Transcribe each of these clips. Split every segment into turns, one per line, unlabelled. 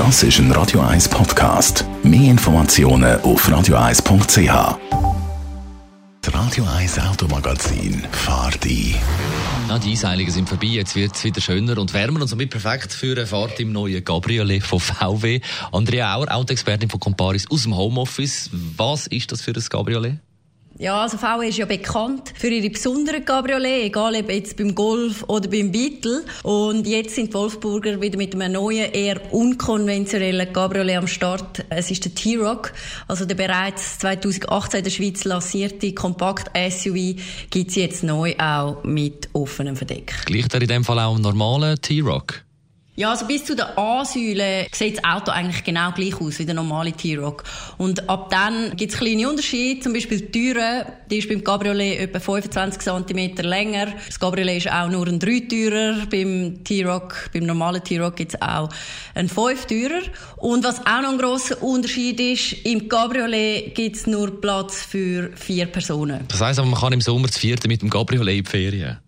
Das ist ein Radio 1 Podcast. Mehr Informationen auf radio1.ch. Das Radio 1 Automagazin fahrt ein.
Ja, die Einseilungen sind vorbei, jetzt wird es wieder schöner und wärmer und somit perfekt für eine Fahrt im neuen Cabriolet von VW. Andrea Auer, Autoexpertin von Comparis aus dem Homeoffice. Was ist das für ein Cabriolet?
Ja, also VW ist ja bekannt für ihre besonderen Cabriolet, egal ob jetzt beim Golf oder beim Beetle. Und jetzt sind die Wolfsburger wieder mit einem neuen, eher unkonventionellen Cabriolet am Start. Es ist der T-Rock, also der bereits 2018 in der Schweiz lancierte Kompakt-SUV gibt es jetzt neu auch mit offenem Verdeck.
Gleicht er in dem Fall auch einen normalen T-Rock?
Ja, also bis zu der A-Säule sieht das Auto eigentlich genau gleich aus wie der normale T-Rock. Und ab dann gibt es kleine Unterschiede. Zum Beispiel die Türe, die ist beim Cabriolet etwa 25 cm länger. Das Cabriolet ist auch nur ein Dreitürer. Beim T-Rock, beim normalen T-Rock gibt es auch einen Fünftürer. Und was auch noch ein grosser Unterschied ist, im Cabriolet gibt es nur Platz für vier Personen.
Das heisst aber, man kann im Sommer das vierte mit dem Cabriolet in die Ferien?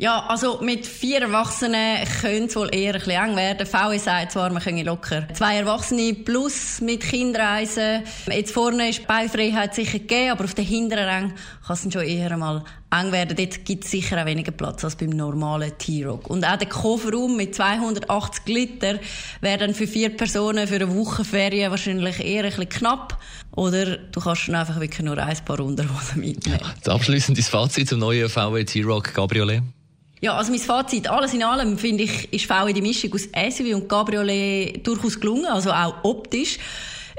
Ja, also mit vier Erwachsenen könnte es wohl eher ein bisschen eng werden. VW sagt zwar, man könne locker zwei Erwachsene plus mit Kindern reisen. Jetzt vorne ist Beifreiheit sicher gegeben, aber auf den hinteren Rängen kann es schon eher einmal eng werden. Dort gibt es sicher auch weniger Platz als beim normalen T-Rock. Und auch der Kofferraum mit 280 Liter wäre dann für vier Personen für eine Woche Ferien wahrscheinlich eher ein bisschen knapp. Oder du kannst dann einfach wirklich nur ein paar Unterhosen mitnehmen.
Ja, abschließendes Fazit zum neuen VW T-Rock Cabriolet.
Ja, also mein Fazit, alles in allem, finde ich, ist VW die Mischung aus SUV und Cabriolet durchaus gelungen, also auch optisch.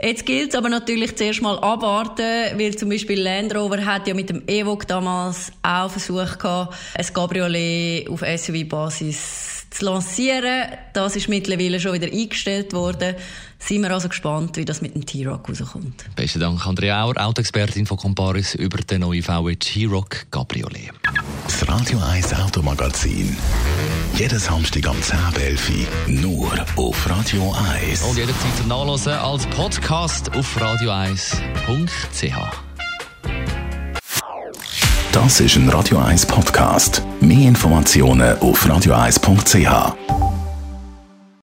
Jetzt gilt es aber natürlich zuerst mal abwarten, weil zum Beispiel Land Rover hat ja mit dem Evoque damals auch versucht gehabt, ein Cabriolet auf SUV-Basis zu lancieren. Das ist mittlerweile schon wieder eingestellt worden. Sind wir also gespannt, wie das mit dem T-Rock rauskommt.
Besten Dank, Andrea Auer, Autoexpertin von Comparis über den neuen VW T-Rock Cabriolet.
Das Radio 1 Automagazin. Jeden Samstag am 10.11 nur auf Radio 1.
Und jederzeit zum Nachlesen als Podcast auf radio1.ch.
Das ist ein Radio 1 Podcast. Mehr Informationen auf radio1.ch.